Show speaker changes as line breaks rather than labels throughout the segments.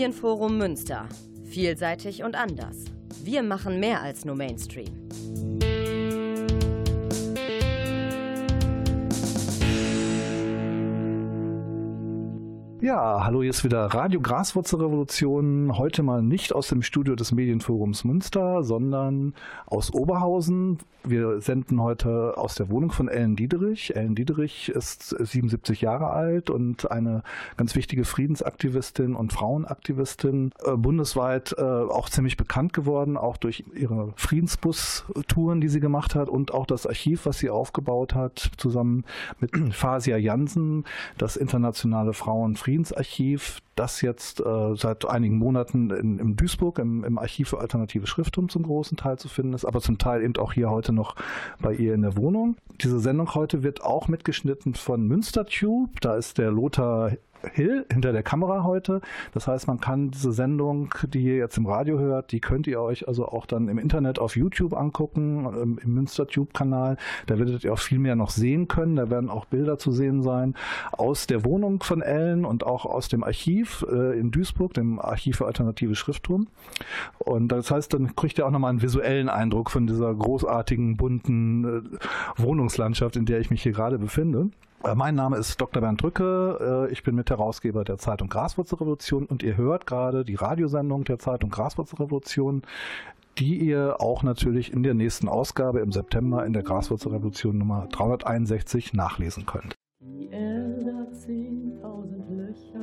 Medienforum Münster. Vielseitig und anders. Wir machen mehr als nur Mainstream.
Ja, hallo, hier ist wieder Radio Graswurzelrevolution. Heute mal nicht aus dem Studio des Medienforums Münster, sondern aus Oberhausen. Wir senden heute aus der Wohnung von Ellen Diederich. Ellen Diederich ist 77 Jahre alt und eine ganz wichtige Friedensaktivistin und Frauenaktivistin, äh, bundesweit äh, auch ziemlich bekannt geworden, auch durch ihre Friedensbus-Touren, die sie gemacht hat und auch das Archiv, was sie aufgebaut hat, zusammen mit Fasia Jansen, das internationale Frauen Friedensarchiv, das jetzt äh, seit einigen Monaten in, in Duisburg im, im, Archiv für alternative Schrifttum zum großen Teil zu finden ist, aber zum Teil eben auch hier heute noch bei ihr in der Wohnung. Diese Sendung heute wird auch mitgeschnitten von Münstertube. Da ist der Lothar Hill hinter der Kamera heute. Das heißt, man kann diese Sendung, die ihr jetzt im Radio hört, die könnt ihr euch also auch dann im Internet auf YouTube angucken, ähm, im Münster-Tube-Kanal. Da werdet ihr auch viel mehr noch sehen können. Da werden auch Bilder zu sehen sein aus der Wohnung von Ellen und auch aus dem Archiv äh, in Duisburg, dem Archiv für alternative Schriftturm. Und das heißt, dann kriegt ihr auch nochmal einen visuellen Eindruck von dieser großartigen, bunten äh, Wohnungslandschaft, in der ich mich hier gerade befinde. Äh, mein Name ist Dr. Bernd Drücke. Äh, ich bin Mitherausgeber der Zeitung Graswurzelrevolution und ihr hört gerade die Radiosendung der Zeitung Graswurzelrevolution, die ihr auch natürlich in der nächsten Ausgabe im September in der Graswurzelrevolution Nummer 361 nachlesen könnt.
Die Erde hat 10.000 Löcher,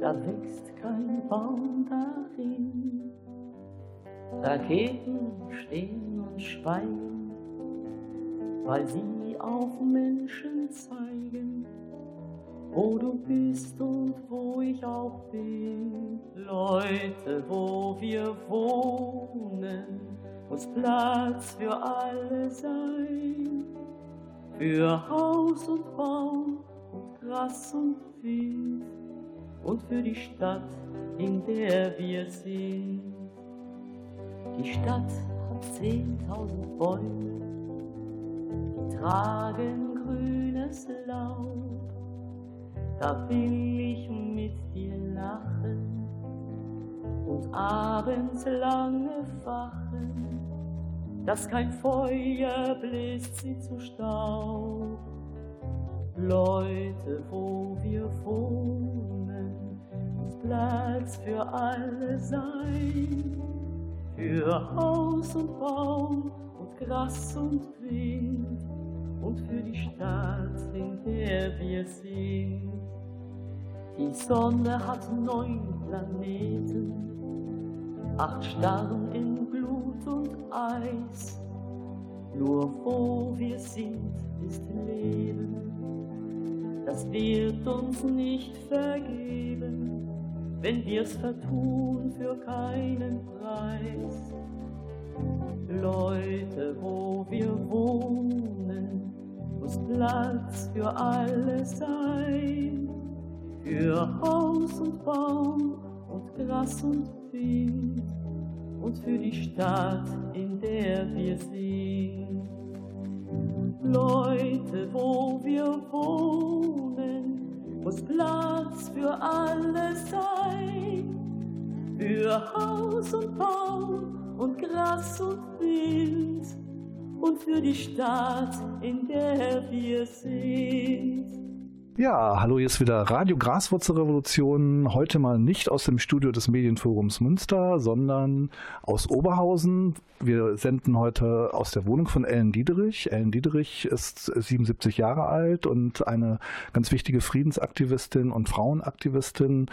da wächst kein Baum darin. Raketen stehen und schweigen, weil sie auf Menschen zeigen, wo du bist und wo ich auch bin. Leute, wo wir wohnen, muss Platz für alle sein. Für Haus und Baum und Gras und Wind und für die Stadt, in der wir sind. Die Stadt hat zehntausend Bäume tragen grünes Laub, da will ich mit dir lachen und abends lange wachen, dass kein Feuer bläst sie zu Staub. Leute, wo wir wohnen, muss Platz für alle sein, für Haus und Baum und Gras und Wind und für die Stadt, in der wir sind. Die Sonne hat neun Planeten, acht Sterne in Blut und Eis. Nur wo wir sind, ist Leben, das wird uns nicht vergeben, wenn wir's vertun für keinen Preis. Leute, wo wir wohnen, Platz für alle sein, für Haus und Baum und Gras und Wind und für die Stadt, in der wir sind. Leute, wo wir wohnen, muss Platz für alle sein, für Haus und Baum und Gras und Wind und für die Stadt, in der wir sind.
Ja, hallo, hier ist wieder Radio Graswurzelrevolution. Heute mal nicht aus dem Studio des Medienforums Münster, sondern aus Oberhausen. Wir senden heute aus der Wohnung von Ellen Diederich. Ellen Diederich ist 77 Jahre alt und eine ganz wichtige Friedensaktivistin und Frauenaktivistin,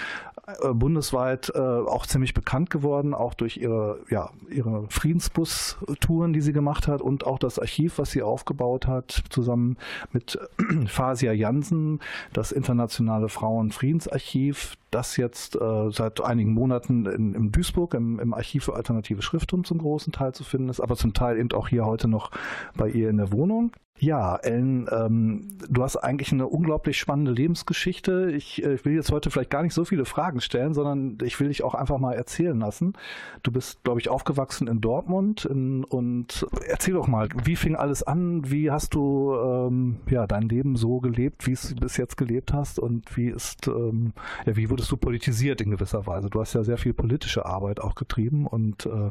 äh, bundesweit äh, auch ziemlich bekannt geworden, auch durch ihre, ja, ihre Friedensbus-Touren, die sie gemacht hat und auch das Archiv, was sie aufgebaut hat, zusammen mit Fasia Jansen, das internationale Frauenfriedensarchiv, das jetzt äh, seit einigen Monaten in, in Duisburg im, im, Archiv für alternative Schrifttum zum großen Teil zu finden ist, aber zum Teil eben auch hier heute noch bei ihr in der Wohnung. Ja, Ellen, ähm, du hast eigentlich eine unglaublich spannende Lebensgeschichte. Ich, äh, ich, will jetzt heute vielleicht gar nicht so viele Fragen stellen, sondern ich will dich auch einfach mal erzählen lassen. Du bist, glaube ich, aufgewachsen in Dortmund in, und erzähl doch mal, wie fing alles an? Wie hast du ähm, ja dein Leben so gelebt, wie es bis jetzt gelebt hast und wie ist ähm, ja wie wurdest du politisiert in gewisser Weise? Du hast ja sehr viel politische Arbeit auch getrieben und äh,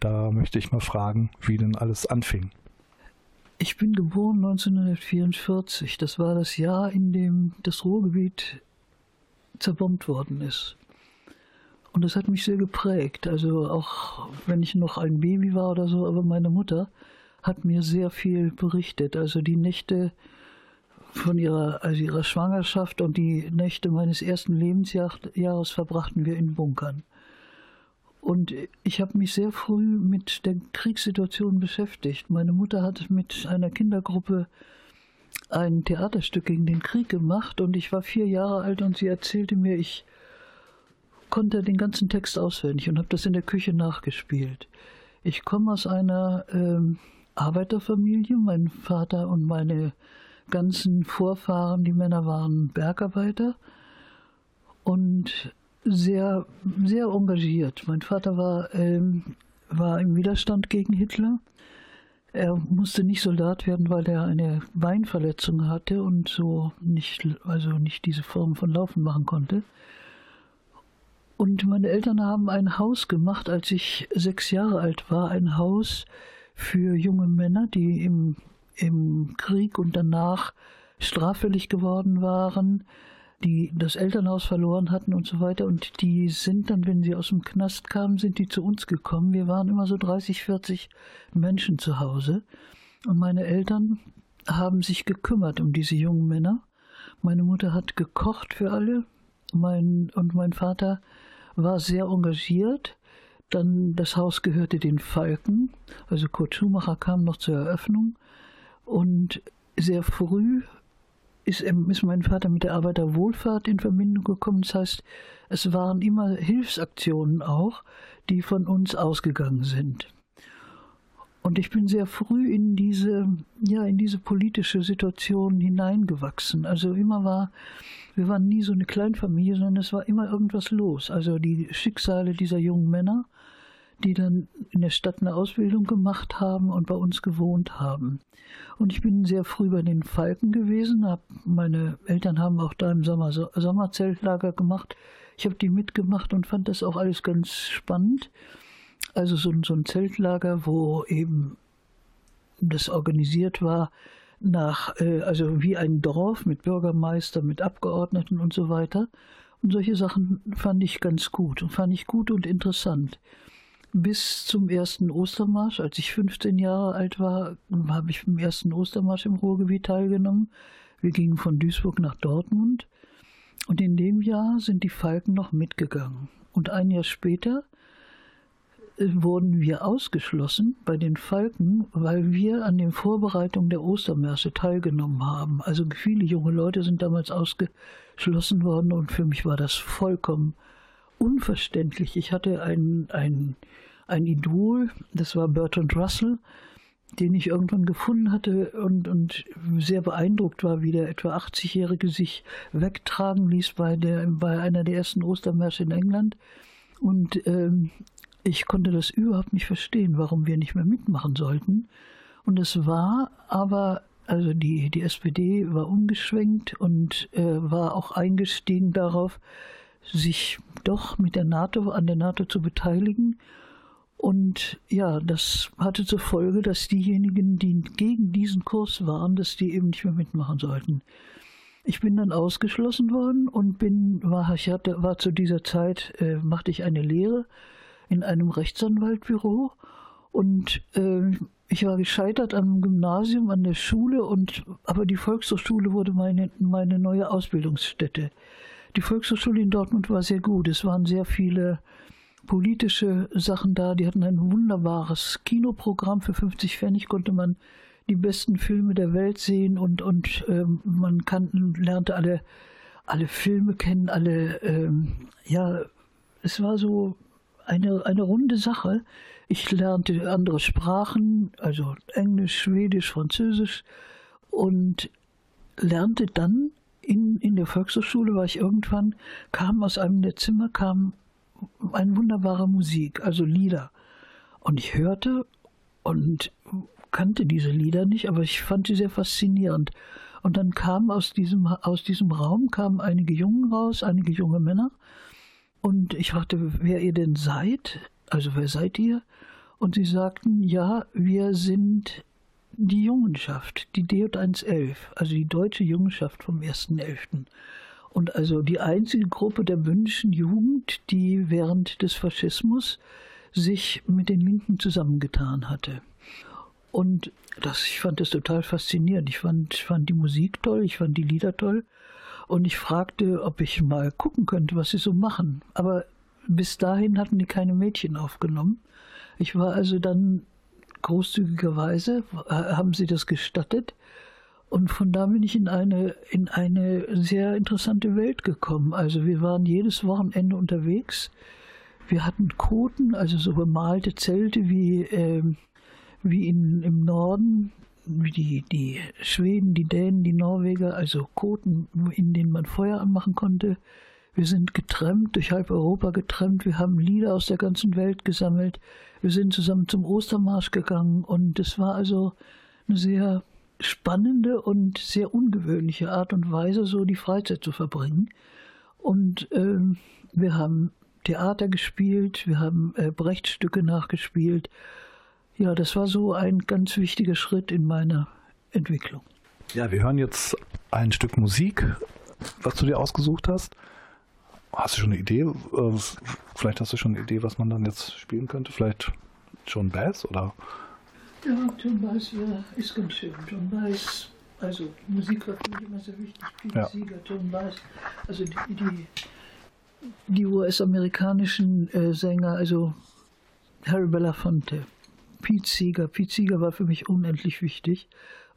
da möchte ich mal fragen, wie denn alles anfing.
Ich bin geboren 1944. Das war das Jahr, in dem das Ruhrgebiet zerbombt worden ist. Und das hat mich sehr geprägt. Also auch wenn ich noch ein Baby war oder so, aber meine Mutter hat mir sehr viel berichtet. Also die Nächte von ihrer, also ihrer Schwangerschaft und die Nächte meines ersten Lebensjahres verbrachten wir in Bunkern. Und ich habe mich sehr früh mit der Kriegssituation beschäftigt. Meine Mutter hat mit einer Kindergruppe ein Theaterstück gegen den Krieg gemacht und ich war vier Jahre alt und sie erzählte mir, ich konnte den ganzen Text auswendig und habe das in der Küche nachgespielt. Ich komme aus einer ähm, Arbeiterfamilie. Mein Vater und meine ganzen Vorfahren, die Männer waren Bergarbeiter. Und sehr, sehr engagiert. Mein Vater war, ähm, war im Widerstand gegen Hitler. Er musste nicht Soldat werden, weil er eine Beinverletzung hatte und so nicht, also nicht diese Form von Laufen machen konnte. Und meine Eltern haben ein Haus gemacht, als ich sechs Jahre alt war, ein Haus für junge Männer, die im, im Krieg und danach straffällig geworden waren, die das Elternhaus verloren hatten und so weiter. Und die sind dann, wenn sie aus dem Knast kamen, sind die zu uns gekommen. Wir waren immer so 30, 40 Menschen zu Hause. Und meine Eltern haben sich gekümmert um diese jungen Männer. Meine Mutter hat gekocht für alle. Mein, und mein Vater war sehr engagiert. Dann das Haus gehörte den Falken. Also Kurt Schumacher kam noch zur Eröffnung. Und sehr früh ist, ist mein Vater mit der Arbeiterwohlfahrt in Verbindung gekommen. Das heißt, es waren immer Hilfsaktionen auch, die von uns ausgegangen sind. Und ich bin sehr früh in diese, ja, in diese politische Situation hineingewachsen. Also immer war, wir waren nie so eine Kleinfamilie, sondern es war immer irgendwas los. Also die Schicksale dieser jungen Männer, die dann in der Stadt eine Ausbildung gemacht haben und bei uns gewohnt haben. Und ich bin sehr früh bei den Falken gewesen. Hab, meine Eltern haben auch da im Sommer so, Sommerzeltlager gemacht. Ich habe die mitgemacht und fand das auch alles ganz spannend. Also so, so ein Zeltlager, wo eben das organisiert war nach, äh, also wie ein Dorf mit Bürgermeister, mit Abgeordneten und so weiter. Und solche Sachen fand ich ganz gut und fand ich gut und interessant bis zum ersten Ostermarsch. Als ich 15 Jahre alt war, habe ich im ersten Ostermarsch im Ruhrgebiet teilgenommen. Wir gingen von Duisburg nach Dortmund. Und in dem Jahr sind die Falken noch mitgegangen. Und ein Jahr später äh, wurden wir ausgeschlossen bei den Falken, weil wir an den Vorbereitungen der Ostermärsche teilgenommen haben. Also viele junge Leute sind damals ausgeschlossen worden und für mich war das vollkommen unverständlich. Ich hatte ein, ein, ein Idol, das war Bertrand Russell, den ich irgendwann gefunden hatte und, und sehr beeindruckt war, wie der etwa 80-Jährige sich wegtragen ließ bei, der, bei einer der ersten Ostermärsche in England. Und ähm, ich konnte das überhaupt nicht verstehen, warum wir nicht mehr mitmachen sollten. Und es war aber, also die, die SPD war umgeschwenkt und äh, war auch eingestiegen darauf, sich doch mit der NATO, an der NATO zu beteiligen. Und ja, das hatte zur Folge, dass diejenigen, die gegen diesen Kurs waren, dass die eben nicht mehr mitmachen sollten. Ich bin dann ausgeschlossen worden und bin, war, ich hatte, war zu dieser Zeit, äh, machte ich eine Lehre in einem Rechtsanwaltbüro und äh, ich war gescheitert am Gymnasium, an der Schule und aber die Volkshochschule wurde meine, meine neue Ausbildungsstätte. Die Volkshochschule in Dortmund war sehr gut. Es waren sehr viele politische Sachen da. Die hatten ein wunderbares Kinoprogramm. Für 50 Pfennig konnte man die besten Filme der Welt sehen und, und ähm, man kannten, lernte alle, alle Filme kennen, alle, ähm, ja, es war so eine, eine runde Sache. Ich lernte andere Sprachen, also Englisch, Schwedisch, Französisch und lernte dann in, in der Volkshochschule, war ich irgendwann, kam aus einem der Zimmer, kam eine wunderbare Musik, also Lieder. Und ich hörte und kannte diese Lieder nicht, aber ich fand sie sehr faszinierend. Und dann kamen aus diesem, aus diesem Raum kamen einige Jungen raus, einige junge Männer. Und ich fragte, wer ihr denn seid. Also wer seid ihr? Und sie sagten, ja, wir sind die Jungenschaft, die DJ111, also die deutsche Jungenschaft vom 1.11. Und also die einzige Gruppe der bündischen Jugend, die während des Faschismus sich mit den Linken zusammengetan hatte. Und das, ich fand das total faszinierend. Ich fand, fand die Musik toll, ich fand die Lieder toll. Und ich fragte, ob ich mal gucken könnte, was sie so machen. Aber bis dahin hatten die keine Mädchen aufgenommen. Ich war also dann großzügigerweise, äh, haben sie das gestattet. Und von da bin ich in eine, in eine sehr interessante Welt gekommen. Also wir waren jedes Wochenende unterwegs. Wir hatten Koten, also so bemalte Zelte wie, äh, wie in, im Norden, wie die, die Schweden, die Dänen, die Norweger, also Koten, in denen man Feuer anmachen konnte. Wir sind getrennt, durch halb Europa getrennt. Wir haben Lieder aus der ganzen Welt gesammelt. Wir sind zusammen zum Ostermarsch gegangen und es war also eine sehr spannende und sehr ungewöhnliche Art und Weise, so die Freizeit zu verbringen. Und äh, wir haben Theater gespielt, wir haben äh, Brechtstücke nachgespielt ja, das war so ein ganz wichtiger Schritt in meiner Entwicklung.
Ja, wir hören jetzt ein Stück Musik, was du dir ausgesucht hast. Hast du schon eine Idee? Äh, vielleicht hast du schon eine Idee, was man dann jetzt spielen könnte? Vielleicht John Bass oder?
Ja, John Bass ja, ist ganz schön. John Bass, also Musik war für mich immer sehr wichtig. Pete ja. Sieger, John Bass, also die, die, die US-amerikanischen äh, Sänger, also Harry Belafonte, Pete Seeger. Pete Seeger war für mich unendlich wichtig,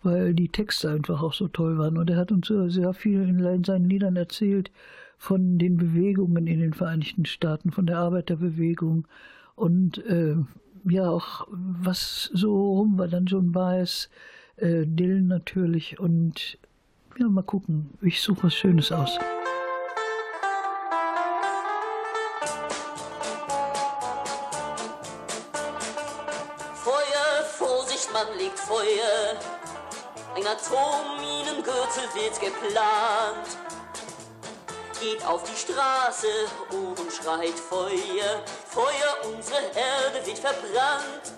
weil die Texte einfach auch so toll waren. Und er hat uns sehr viel in seinen Liedern erzählt von den Bewegungen in den Vereinigten Staaten, von der Arbeiterbewegung und äh, ja auch was so rum war. Dann John Baez, äh, Dylan natürlich und ja, mal gucken. Ich suche was Schönes aus.
Mann legt Feuer. Ein Atomminengürtel wird geplant. Geht auf die Straße und schreit Feuer. Feuer, unsere Erde wird verbrannt.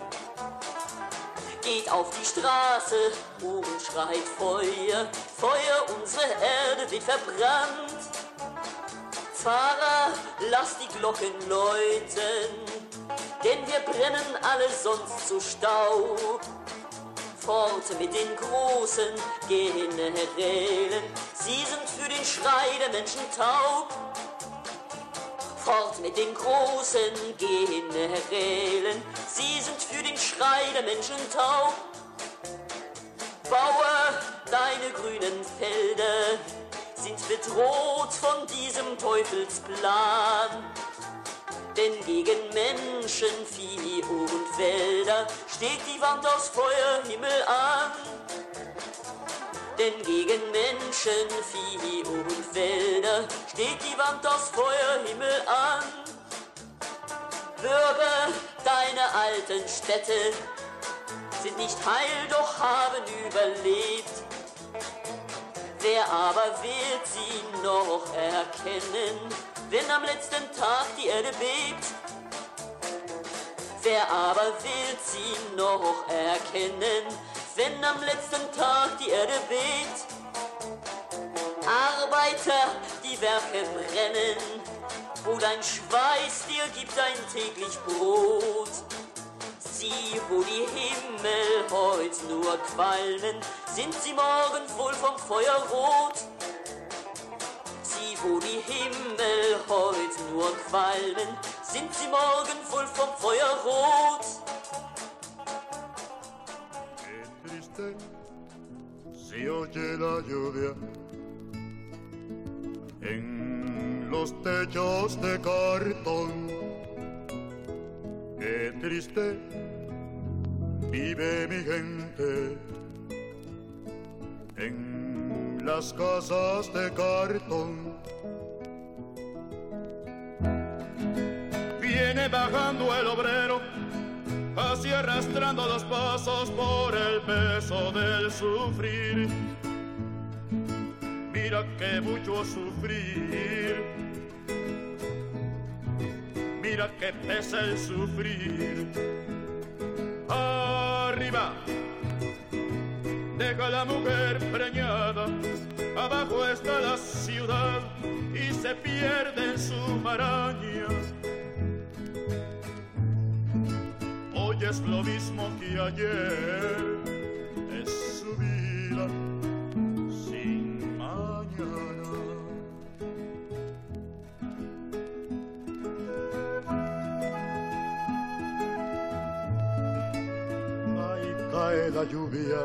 Geht auf die Straße und schreit Feuer. Feuer, unsere Erde wird verbrannt. Fahrer, lass die Glocken läuten, denn wir brennen alle sonst zu Staub fort mit den großen Generälen. Sie sind für den Schrei der Menschen taub. Fort mit den großen Generälen. Sie sind für den Schrei der Menschen taub. Bauer, deine grünen Felder sind bedroht von diesem Teufelsplan. Denn gegen Menschen, Vieh und Wälder steht die Wand aus Feuerhimmel an. Denn gegen Menschen, Vieh und Wälder steht die Wand aus Feuerhimmel an. Bürger, deine alten Städte sind nicht heil, doch haben überlebt. Wer aber wird sie noch erkennen? wenn am letzten Tag die Erde bebt. Wer aber wird sie noch erkennen, wenn am letzten Tag die Erde bebt? Arbeiter, die Werke brennen, wo dein Schweiß dir gibt ein täglich Brot. Sieh, wo die Himmel heut nur qualmen, sind sie morgen wohl vom Feuer rot wo die Himmel heut nur qualmen, sind sie morgen voll vom Feuer rot.
En los techos de cartón. Qué triste vive mi gente en las casas de cartón. Viene bajando el obrero, así arrastrando los pasos por el peso del sufrir. Que mucho sufrir. Mira que pesa el sufrir. Arriba deja la mujer preñada, abajo está la ciudad y se pierde en su maraña. Hoy es lo mismo que ayer, lluvia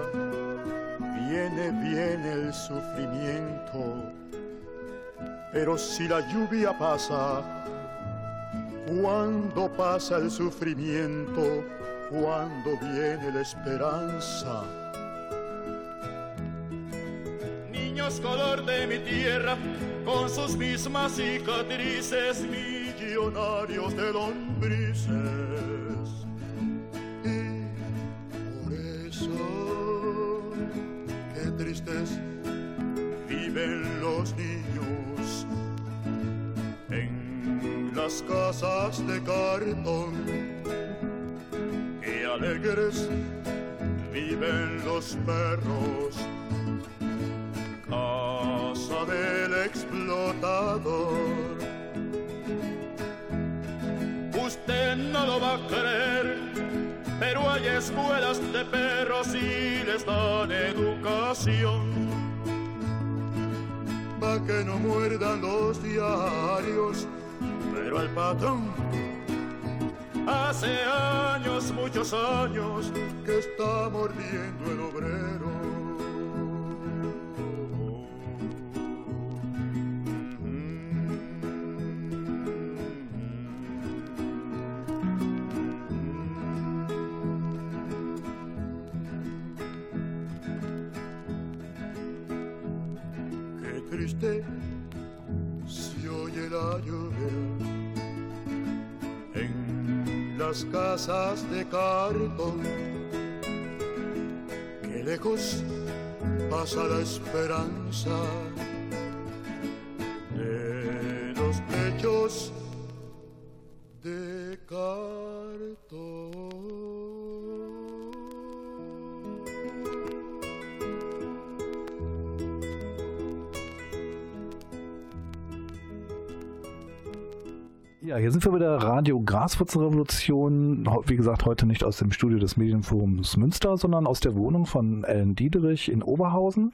viene, viene el sufrimiento. Pero si la lluvia pasa, cuando pasa el sufrimiento, cuando viene la esperanza. Niños color de mi tierra, con sus mismas cicatrices, millonarios de lombrices. Viven los niños en las casas de cartón. Qué alegres viven los perros, casa del explotador. Usted no lo va a creer, pero hay escuelas de perros y les dan educación. Pa' que no muerdan los diarios, pero al patrón hace años, muchos años, que está mordiendo el obrero. Cartón. Qué lejos pasa la esperanza
hier sind wir bei der Radio Graswurzelrevolution. Wie gesagt, heute nicht aus dem Studio des Medienforums Münster, sondern aus der Wohnung von Ellen Diederich in Oberhausen.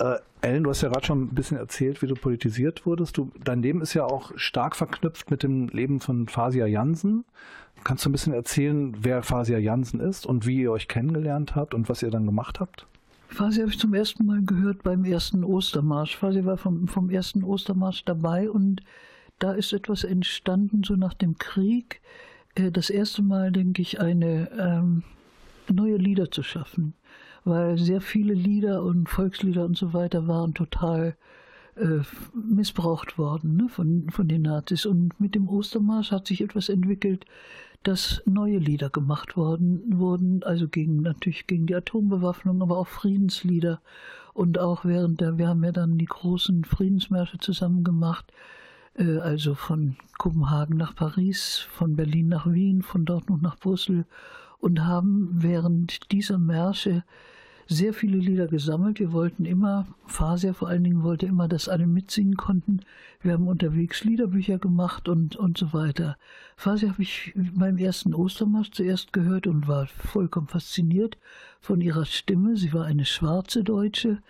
Äh, Ellen, du hast ja gerade schon ein bisschen erzählt, wie du politisiert wurdest. Du, dein Leben ist ja auch stark verknüpft mit dem Leben von Fasia Jansen. Kannst du ein bisschen erzählen, wer Fasia Jansen ist und wie ihr euch kennengelernt habt und was ihr dann gemacht habt?
Fasi habe ich zum ersten Mal gehört beim ersten Ostermarsch. Fasi war vom, vom ersten Ostermarsch dabei und da ist etwas entstanden, so nach dem Krieg. Äh, das erste Mal, denke ich, eine ähm, neue Lieder zu schaffen. Weil sehr viele Lieder und Volkslieder und so weiter waren total äh, missbraucht worden ne, von, von den Nazis. Und mit dem Ostermarsch hat sich etwas entwickelt, dass neue Lieder gemacht worden wurden, also gegen natürlich gegen die Atombewaffnung, aber auch Friedenslieder und auch während der, wir haben ja dann die großen Friedensmärsche zusammen gemacht, also von Kopenhagen nach Paris, von Berlin nach Wien, von Dortmund nach Brüssel und haben während dieser Märsche sehr viele Lieder gesammelt. Wir wollten immer, Fasia vor allen Dingen wollte immer, dass alle mitsingen konnten. Wir haben unterwegs Liederbücher gemacht und, und so weiter. Fasia habe ich beim ersten Ostermarsch zuerst gehört und war vollkommen fasziniert von ihrer Stimme. Sie war eine schwarze Deutsche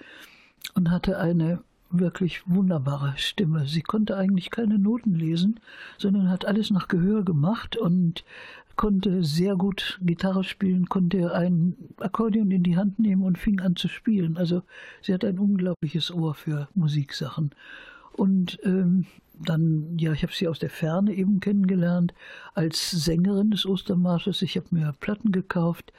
und hatte eine wirklich wunderbare Stimme. Sie konnte eigentlich keine Noten lesen, sondern hat alles nach Gehör gemacht und konnte sehr gut Gitarre spielen, konnte ein Akkordeon in die Hand nehmen und fing an zu spielen. Also sie hat ein unglaubliches Ohr für Musiksachen. Und ähm, dann, ja, ich habe sie aus der Ferne eben kennengelernt als Sängerin des Ostermarsches. Ich habe mir Platten gekauft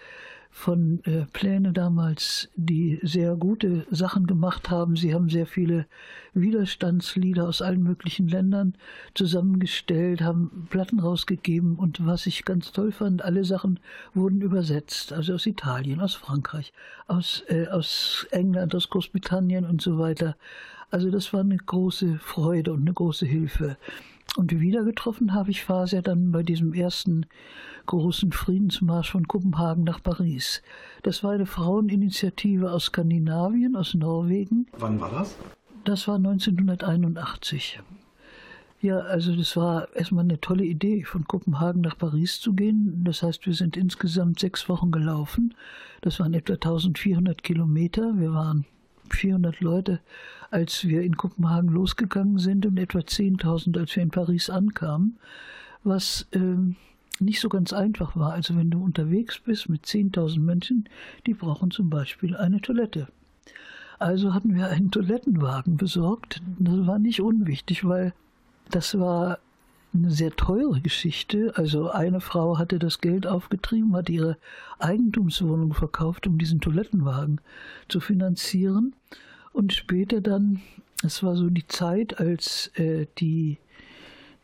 von äh, Pläne damals, die sehr gute Sachen gemacht haben. Sie haben sehr viele Widerstandslieder aus allen möglichen Ländern zusammengestellt, haben Platten rausgegeben und was ich ganz toll fand, alle Sachen wurden übersetzt, also aus Italien, aus Frankreich, aus, äh, aus England, aus Großbritannien und so weiter. Also das war eine große Freude und eine große Hilfe. Und wieder getroffen habe ich Faser dann bei diesem ersten großen Friedensmarsch von Kopenhagen nach Paris. Das war eine Fraueninitiative aus Skandinavien, aus Norwegen.
Wann war das?
Das war 1981. Ja, also das war erstmal eine tolle Idee, von Kopenhagen nach Paris zu gehen. Das heißt, wir sind insgesamt sechs Wochen gelaufen. Das waren etwa 1400 Kilometer. Wir waren 400 Leute, als wir in Kopenhagen losgegangen sind und etwa 10.000, als wir in Paris ankamen, was ähm, nicht so ganz einfach war. Also wenn du unterwegs bist mit 10.000 Menschen, die brauchen zum Beispiel eine Toilette. Also hatten wir einen Toilettenwagen besorgt. Das war nicht unwichtig, weil das war eine sehr teure Geschichte. Also eine Frau hatte das Geld aufgetrieben, hat ihre Eigentumswohnung verkauft, um diesen Toilettenwagen zu finanzieren. Und später dann, es war so die Zeit, als äh, die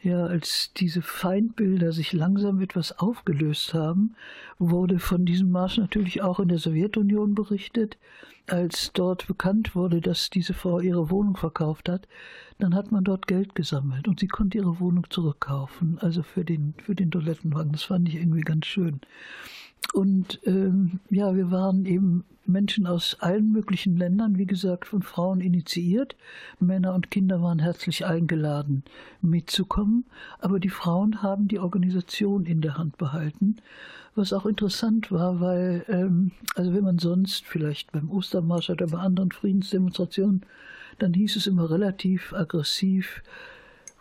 ja, als diese Feindbilder sich langsam etwas aufgelöst haben, wurde von diesem Marsch natürlich auch in der Sowjetunion berichtet. Als dort bekannt wurde, dass diese Frau ihre Wohnung verkauft hat, dann hat man dort Geld gesammelt und sie konnte ihre Wohnung zurückkaufen, also für den, für den Toilettenwagen. Das fand ich irgendwie ganz schön. Und ähm, ja, wir waren eben Menschen aus allen möglichen Ländern, wie gesagt, von Frauen initiiert. Männer und Kinder waren herzlich eingeladen, mitzukommen. Aber die Frauen haben die Organisation in der Hand behalten. Was auch interessant war, weil, ähm, also wenn man sonst vielleicht beim Ostermarsch oder bei anderen Friedensdemonstrationen, dann hieß es immer relativ aggressiv,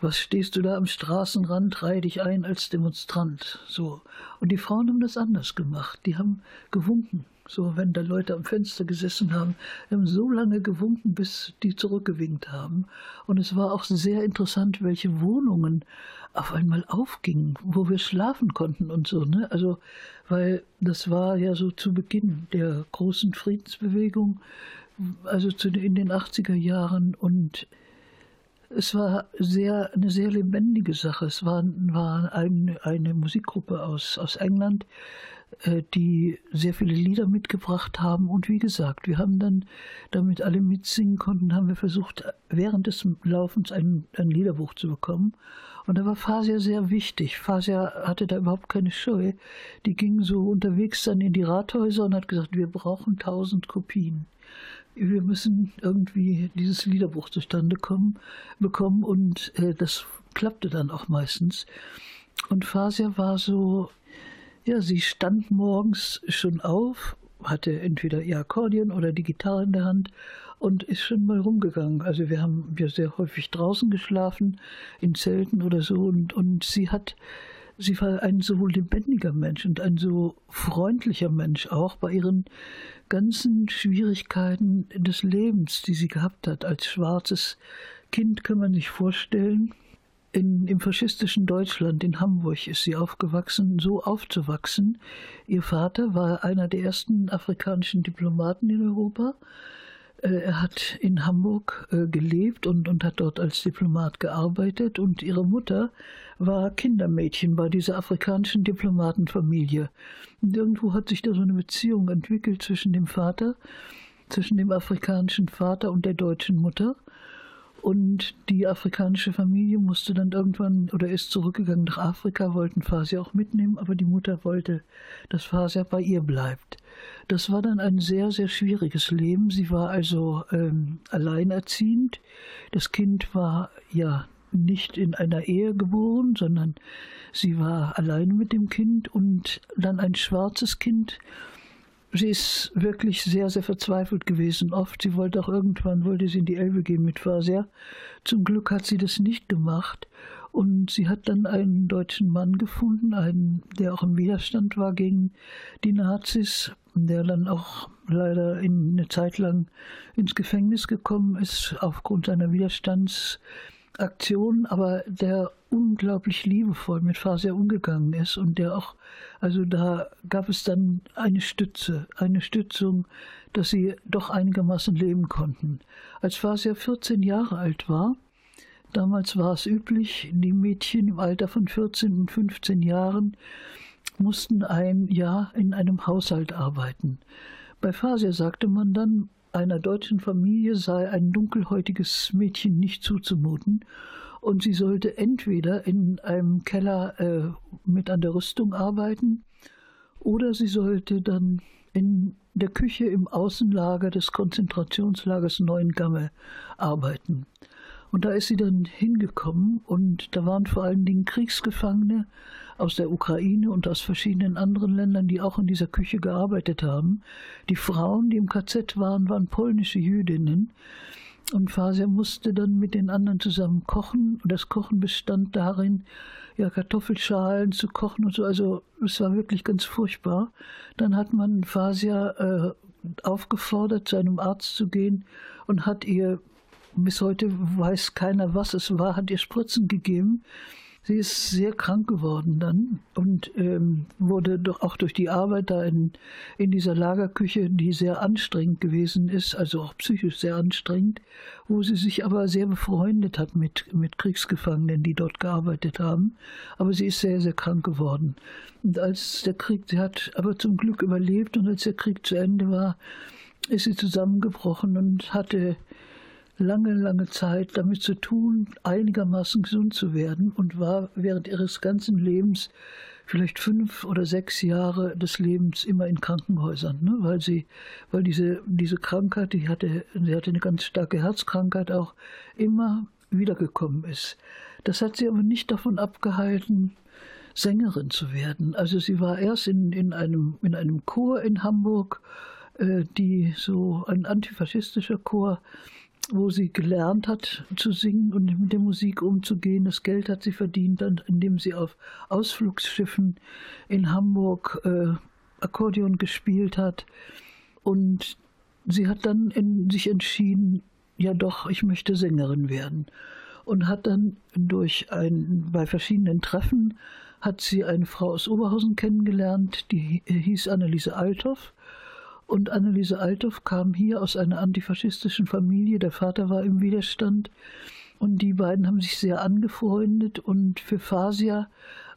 was stehst du da am Straßenrand, reihe dich ein als Demonstrant. So. Und die Frauen haben das anders gemacht. Die haben gewunken. So, wenn da Leute am Fenster gesessen haben, haben so lange gewunken, bis die zurückgewinkt haben. Und es war auch sehr interessant, welche Wohnungen auf einmal aufgingen, wo wir schlafen konnten und so. Ne? Also, weil das war ja so zu Beginn der großen Friedensbewegung, also in den 80er Jahren und es war sehr, eine sehr lebendige Sache. Es war, war ein, eine Musikgruppe aus, aus England, äh, die sehr viele Lieder mitgebracht haben. Und wie gesagt, wir haben dann, damit alle mitsingen konnten, haben wir versucht, während des Laufens ein, ein Liederbuch zu bekommen. Und da war Fasia sehr wichtig. Fasia hatte da überhaupt keine Scheu. Die ging so unterwegs dann in die Rathäuser und hat gesagt, wir brauchen tausend Kopien wir müssen irgendwie dieses Liederbuch zustande kommen, bekommen und äh, das klappte dann auch meistens. Und Fasia war so, ja, sie stand morgens schon auf, hatte entweder ihr Akkordeon oder die Gitarre in der Hand und ist schon mal rumgegangen. Also wir haben ja sehr häufig draußen geschlafen, in Zelten oder so und, und sie hat sie war ein so lebendiger Mensch und ein so freundlicher Mensch auch bei ihren ganzen Schwierigkeiten des Lebens, die sie gehabt hat. Als schwarzes Kind kann man sich vorstellen, in, im faschistischen Deutschland, in Hamburg, ist sie aufgewachsen, so aufzuwachsen. Ihr Vater war einer der ersten afrikanischen Diplomaten in Europa. Äh, er hat in Hamburg äh, gelebt und, und hat dort als Diplomat gearbeitet und ihre Mutter war Kindermädchen bei dieser afrikanischen Diplomatenfamilie. Und irgendwo hat sich da so eine Beziehung entwickelt zwischen dem Vater, zwischen dem afrikanischen Vater und der deutschen Mutter. Und die afrikanische Familie musste dann irgendwann oder ist zurückgegangen nach Afrika, wollten Fasia auch mitnehmen, aber die Mutter wollte, dass Fasia bei ihr bleibt. Das war dann ein sehr, sehr schwieriges Leben. Sie war also ähm, alleinerziehend. Das Kind war ja nicht in einer Ehe geboren, sondern sie war allein mit dem Kind und dann ein schwarzes Kind. Sie ist wirklich sehr, sehr verzweifelt gewesen. Oft, sie wollte auch irgendwann, wollte sie in die Elbe gehen mit Faser. Zum Glück hat sie das nicht gemacht. Und sie hat dann einen deutschen Mann gefunden, einen, der auch im Widerstand war gegen die Nazis, der dann auch leider in eine Zeit lang ins Gefängnis gekommen ist aufgrund seiner Widerstandsaktion. Aber der unglaublich liebevoll mit Fasia umgegangen ist und der auch, also da gab es dann eine Stütze, eine Stützung, dass sie doch einigermaßen leben konnten. Als Fasia 14 Jahre alt war, damals war es üblich, die Mädchen im Alter von 14 und 15 Jahren mussten ein Jahr in einem Haushalt arbeiten. Bei Fasia sagte man dann, einer deutschen Familie sei ein dunkelhäutiges Mädchen nicht zuzumuten und sie sollte entweder in einem Keller äh, mit an der Rüstung arbeiten oder sie sollte dann in der Küche im Außenlager des Konzentrationslagers Neuengamme arbeiten. Und da ist sie dann hingekommen und da waren vor allen Dingen Kriegsgefangene aus der Ukraine und aus verschiedenen anderen Ländern, die auch in dieser Küche gearbeitet haben. Die Frauen, die im KZ waren, waren polnische Jüdinnen. Und Fasia musste dann mit den anderen zusammen kochen. Und das Kochen bestand darin, ja, Kartoffelschalen zu kochen und so. Also es war wirklich ganz furchtbar. Dann hat man Fasia äh, aufgefordert, zu einem Arzt zu gehen und hat ihr, bis heute weiß keiner, was es war, hat ihr Spritzen gegeben. Sie ist sehr krank geworden dann und ähm, wurde doch auch durch die Arbeit da in, in dieser Lagerküche, die sehr anstrengend gewesen ist, also auch psychisch sehr anstrengend, wo sie sich aber sehr befreundet hat mit, mit Kriegsgefangenen, die dort gearbeitet haben. Aber sie ist sehr, sehr krank geworden. Und als der Krieg, sie hat aber zum Glück überlebt und als der Krieg zu Ende war, ist sie zusammengebrochen und hatte lange, lange Zeit damit zu tun, einigermaßen gesund zu werden und war während ihres ganzen Lebens vielleicht fünf oder sechs Jahre des Lebens immer in Krankenhäusern, ne? weil sie, weil diese, diese Krankheit, die hatte, sie hatte eine ganz starke Herzkrankheit auch, immer wiedergekommen ist. Das hat sie aber nicht davon abgehalten, Sängerin zu werden. Also sie war erst in, in, einem, in einem Chor in Hamburg, äh, die so ein antifaschistischer Chor, wo sie gelernt hat zu singen und mit der Musik umzugehen. Das Geld hat sie verdient, indem sie auf Ausflugsschiffen in Hamburg äh, Akkordeon gespielt hat. Und sie hat dann in, sich entschieden, ja doch, ich möchte Sängerin werden. Und hat dann durch ein, bei verschiedenen Treffen hat sie eine Frau aus Oberhausen kennengelernt, die hieß Anneliese Althoff. Und Anneliese Althoff kam hier aus einer antifaschistischen Familie. Der Vater war im Widerstand. Und die beiden haben sich sehr angefreundet. Und für Fasia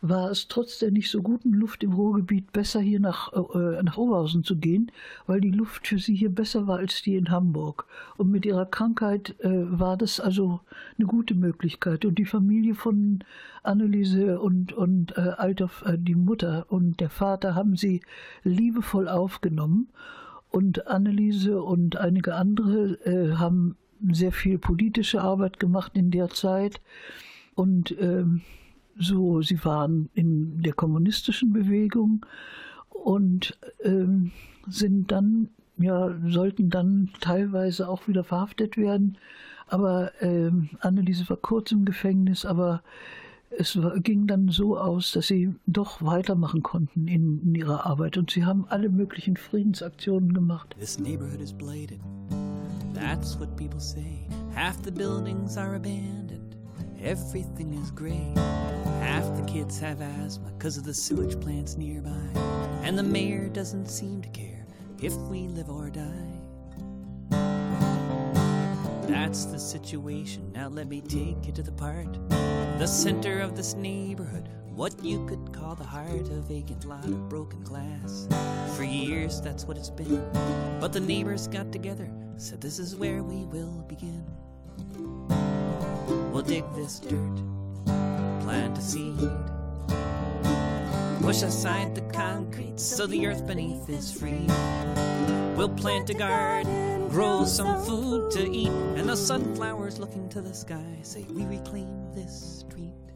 war es trotz der nicht so guten Luft im Ruhrgebiet besser, hier nach, äh, nach Oberhausen zu gehen, weil die Luft für sie hier besser war als die in Hamburg. Und mit ihrer Krankheit äh, war das also eine gute Möglichkeit. Und die Familie von Anneliese und, und äh, Althoff, äh, die Mutter und der Vater, haben sie liebevoll aufgenommen. Und Anneliese und einige andere äh, haben sehr viel politische Arbeit gemacht in der Zeit. Und ähm, so, sie waren in der kommunistischen Bewegung und ähm, sind dann, ja, sollten dann teilweise auch wieder verhaftet werden. Aber ähm, Anneliese war kurz im Gefängnis, aber es ging dann so aus, dass sie doch weitermachen konnten in, in, ihrer Arbeit. Und sie haben alle möglichen Friedensaktionen gemacht. This neighborhood is blighted. That's what people say. Half the buildings are abandoned. Everything is gray. Half the kids have asthma because of the sewage plants nearby. And the mayor doesn't seem to care if we live or die. That's the situation. Now let me take you to the part. The center of this neighborhood. What you could call the heart, a vacant lot of broken glass. For years, that's what it's been. But the neighbors got together, said this is where we will begin. We'll dig this dirt, plant a seed. Push aside the concrete so the earth beneath is free. We'll plant a garden, grow some food to eat, and the sunflowers looking to the sky say, We reclaim this street.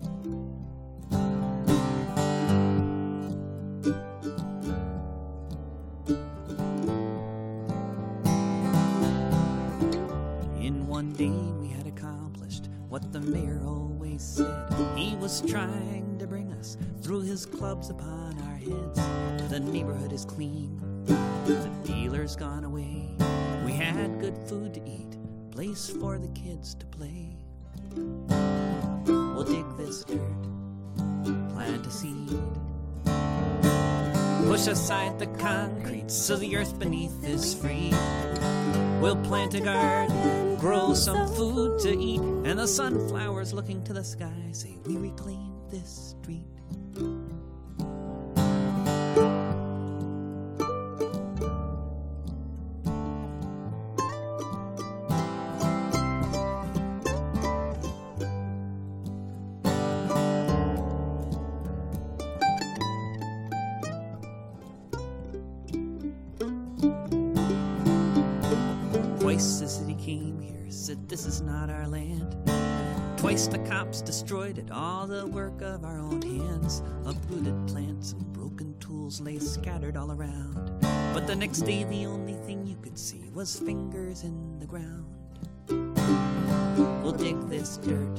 Trying to bring us through his clubs upon our heads. The neighborhood is clean, the dealer's gone away. We had good food to eat, place for the kids to play. We'll
dig this dirt, plant a seed. Push aside the concrete so the earth beneath is free. We'll plant a garden, grow some food to eat, and the sunflowers looking to the sky say, We reclaim this street. All the work of our own hands. Uprooted plants and broken tools lay scattered all around. But the next day, the only thing you could see was fingers in the ground. We'll dig this dirt,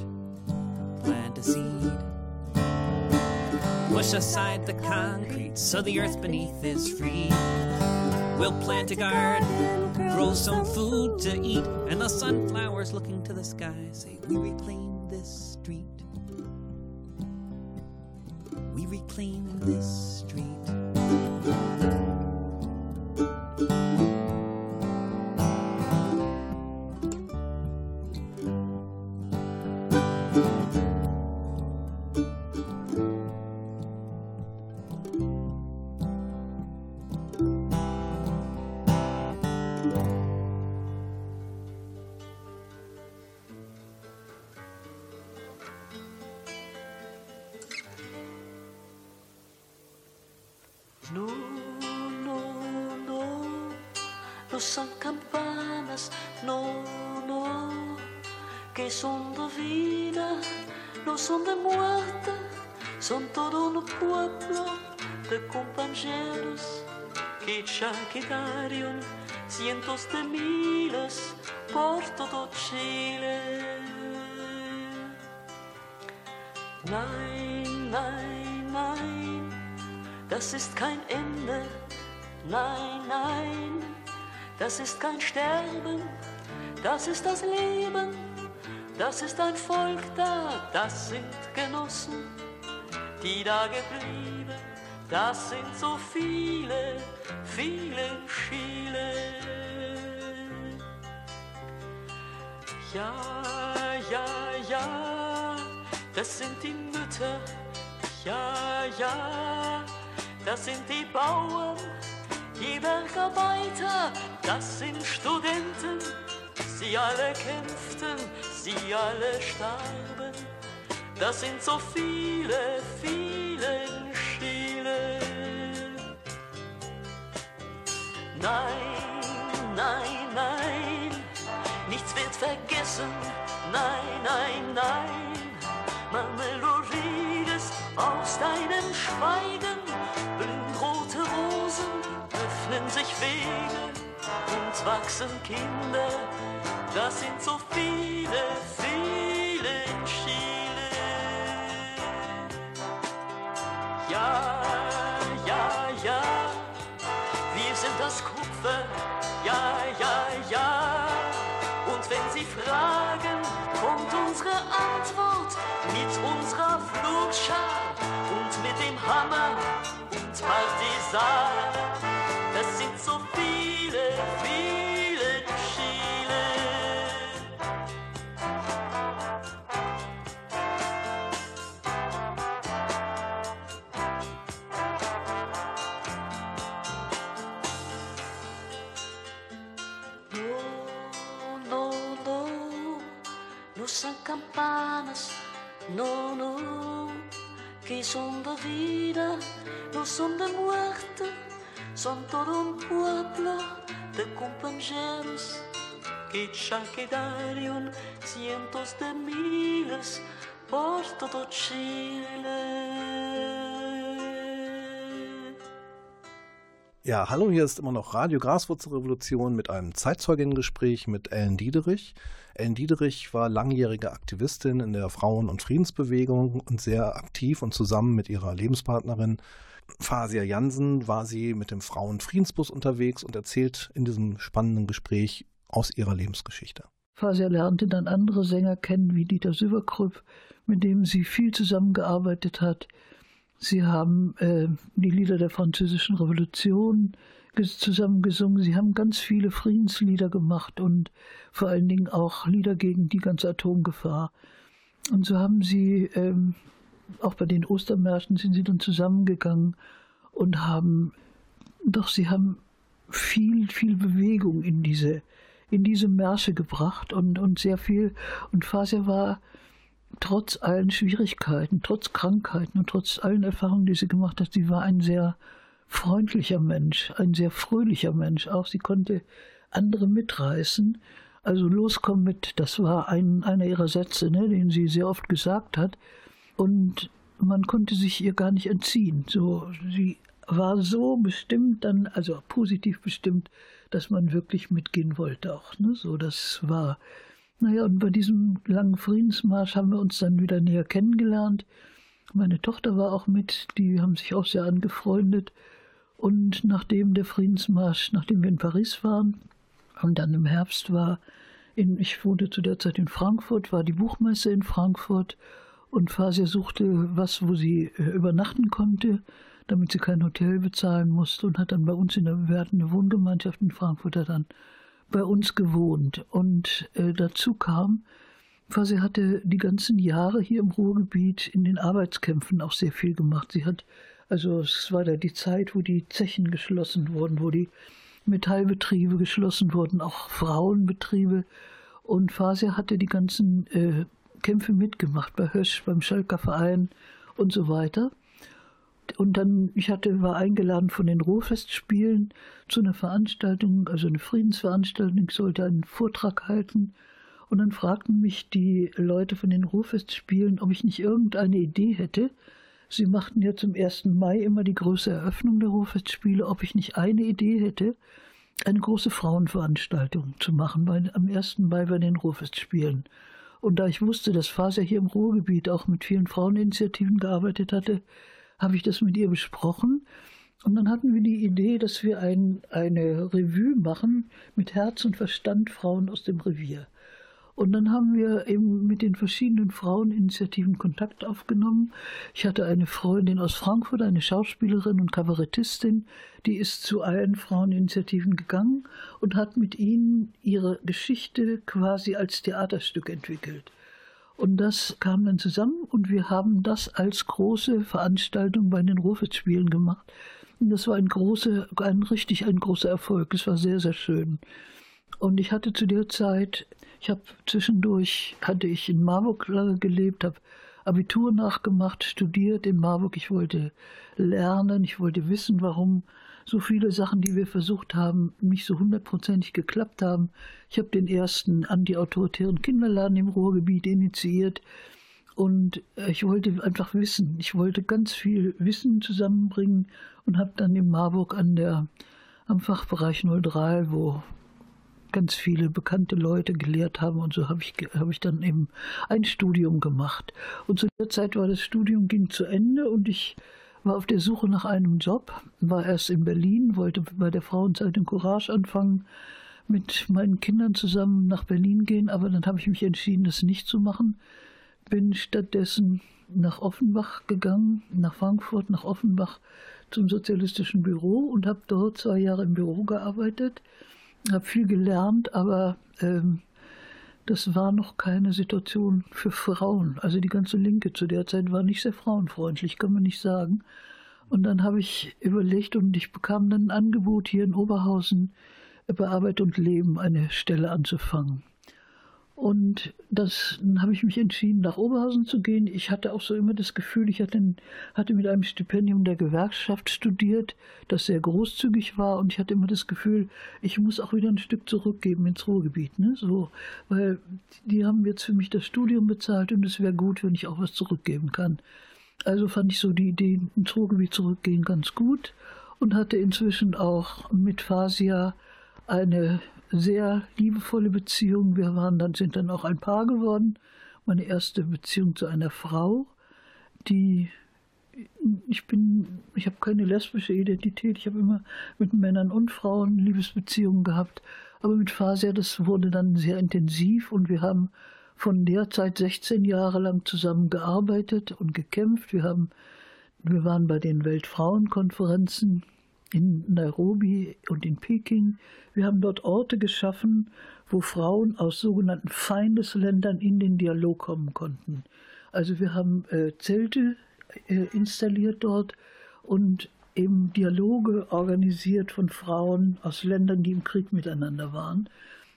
plant a seed. Push aside the concrete so the earth beneath is free. We'll plant a garden, grow some food to eat, and the sunflowers looking to the sky say, We reclaim this street. We reclaim this street.
Nein, nein, nein, das ist kein Ende. Nein, nein, das ist kein Sterben, das ist das Leben. Das ist ein Volk da, das sind Genossen, die da geblieben. Das sind so viele, viele Chile. Ja, ja, ja, das sind die Mütter. Ja, ja, das sind die Bauern, die Bergarbeiter, das sind Studenten. Sie alle kämpften, sie alle starben. Das sind so viele, viele Chile. Nein, nein, nein, nichts wird vergessen. Nein, nein, nein, Marmelorides aus deinem Schweigen. Blühenrote Rosen öffnen sich Wege und wachsen Kinder. Das sind so viele, viele in Chile. Ja, que son de vida, no son de muerte, son todo un pueblo de compañeros que ya quedaron cientos de miles por todo Chile.
Ja, hallo, hier ist immer noch Radio Graswurzelrevolution mit einem Zeitzeuginnengespräch mit Ellen Diederich. Ellen Diederich war langjährige Aktivistin in der Frauen- und Friedensbewegung und sehr aktiv und zusammen mit ihrer Lebenspartnerin Fasia Jansen war sie mit dem Frauenfriedensbus unterwegs und erzählt in diesem spannenden Gespräch aus ihrer Lebensgeschichte.
Fasia lernte dann andere Sänger kennen, wie Dieter Süverkrüpp mit dem sie viel zusammengearbeitet hat. Sie haben äh, die Lieder der Französischen Revolution zusammen gesungen. Sie haben ganz viele Friedenslieder gemacht und vor allen Dingen auch Lieder gegen die ganze Atomgefahr. Und so haben sie, ähm, auch bei den Ostermärschen sind sie dann zusammengegangen und haben, doch sie haben viel, viel Bewegung in diese, in diese Märsche gebracht und, und sehr viel. Und Fasia war trotz allen Schwierigkeiten, trotz Krankheiten und trotz allen Erfahrungen, die sie gemacht hat, sie war ein sehr freundlicher Mensch, ein sehr fröhlicher Mensch. Auch sie konnte andere mitreißen. Also loskommen mit, das war ein, einer ihrer Sätze, ne, den sie sehr oft gesagt hat. Und man konnte sich ihr gar nicht entziehen. So, sie war so bestimmt dann, also positiv bestimmt, dass man wirklich mitgehen wollte auch. Ne? So, das war. Naja, und bei diesem langen Friedensmarsch haben wir uns dann wieder näher kennengelernt. Meine Tochter war auch mit, die haben sich auch sehr angefreundet. Und nachdem der Friedensmarsch, nachdem wir in Paris waren und dann im Herbst war, in, ich wohnte zu der Zeit in Frankfurt, war die Buchmesse in Frankfurt und Fasia suchte was, wo sie äh, übernachten konnte damit sie kein Hotel bezahlen musste und hat dann bei uns in der, eine Wohngemeinschaft in Frankfurt, dann bei uns gewohnt. Und äh, dazu kam, sie hatte die ganzen Jahre hier im Ruhrgebiet in den Arbeitskämpfen auch sehr viel gemacht. Sie hat, also es war da die Zeit, wo die Zechen geschlossen wurden, wo die Metallbetriebe geschlossen wurden, auch Frauenbetriebe. Und Fasia hatte die ganzen äh, Kämpfe mitgemacht, bei Hösch, beim Schalker Verein und so weiter. Und dann, ich hatte, war eingeladen von den Ruhrfestspielen zu einer Veranstaltung, also eine Friedensveranstaltung, ich sollte einen Vortrag halten. Und dann fragten mich die Leute von den Ruhrfestspielen, ob ich nicht irgendeine Idee hätte. Sie machten ja zum 1. Mai immer die große Eröffnung der Ruhrfestspiele, ob ich nicht eine Idee hätte, eine große Frauenveranstaltung zu machen bei, am 1. Mai bei den Ruhrfestspielen. Und da ich wusste, dass Faser hier im Ruhrgebiet auch mit vielen Fraueninitiativen gearbeitet hatte, habe ich das mit ihr besprochen. Und dann hatten wir die Idee, dass wir ein, eine Revue machen mit Herz und Verstand Frauen aus dem Revier. Und dann haben wir eben mit den verschiedenen Fraueninitiativen Kontakt aufgenommen. Ich hatte eine Freundin aus Frankfurt, eine Schauspielerin und Kabarettistin, die ist zu allen Fraueninitiativen gegangen und hat mit ihnen ihre Geschichte quasi als Theaterstück entwickelt. Und das kam dann zusammen und wir haben das als große Veranstaltung bei den Ruhrfestspielen gemacht. Und das war ein großer, ein richtig ein großer Erfolg. Es war sehr, sehr schön. Und ich hatte zu der Zeit, ich habe zwischendurch, hatte ich in Marburg lange gelebt, habe Abitur nachgemacht, studiert in Marburg. Ich wollte lernen, ich wollte wissen, warum so viele Sachen, die wir versucht haben, nicht so hundertprozentig geklappt haben. Ich habe den ersten antiautoritären Kinderladen im Ruhrgebiet initiiert und äh, ich wollte einfach wissen. Ich wollte ganz viel Wissen zusammenbringen und habe dann in Marburg an der, am Fachbereich 03, wo ganz viele bekannte Leute gelehrt haben und so habe ich, hab ich dann eben ein Studium gemacht. Und zu der Zeit war das Studium ging zu Ende und ich war auf der Suche nach einem Job, war erst in Berlin, wollte bei der Frauenzeitung Courage anfangen, mit meinen Kindern zusammen nach Berlin gehen, aber dann habe ich mich entschieden, das nicht zu machen. Bin stattdessen nach Offenbach gegangen, nach Frankfurt, nach Offenbach zum sozialistischen Büro und habe dort zwei Jahre im Büro gearbeitet, habe viel gelernt, aber ähm, das war noch keine Situation für Frauen. Also die ganze Linke zu der Zeit war nicht sehr frauenfreundlich, kann man nicht sagen. Und dann habe ich überlegt und ich bekam dann ein Angebot hier in Oberhausen bei Arbeit und Leben eine Stelle anzufangen. Und das, dann habe ich mich entschieden, nach Oberhausen zu gehen. Ich hatte auch so immer das Gefühl, ich hatte, hatte mit einem Stipendium der Gewerkschaft studiert, das sehr großzügig war. Und ich hatte immer das Gefühl, ich muss auch wieder ein Stück zurückgeben ins Ruhrgebiet. Ne? So, weil die haben jetzt für mich das Studium bezahlt und es wäre gut, wenn ich auch was zurückgeben kann. Also fand ich so die Idee, ins Ruhrgebiet zurückgehen ganz gut und hatte inzwischen auch mit Fasia eine sehr liebevolle Beziehung. Wir waren dann, sind dann auch ein Paar geworden. Meine erste Beziehung zu einer Frau, die ich bin, ich habe keine lesbische Identität. Ich habe immer mit Männern und Frauen Liebesbeziehungen gehabt. Aber mit Fasia, das wurde dann sehr intensiv und wir haben von der Zeit 16 Jahre lang zusammengearbeitet und gekämpft. Wir haben, wir waren bei den Weltfrauenkonferenzen in Nairobi und in Peking. Wir haben dort Orte geschaffen, wo Frauen aus sogenannten Feindesländern in den Dialog kommen konnten. Also wir haben äh, Zelte äh, installiert dort und eben Dialoge organisiert von Frauen aus Ländern, die im Krieg miteinander waren.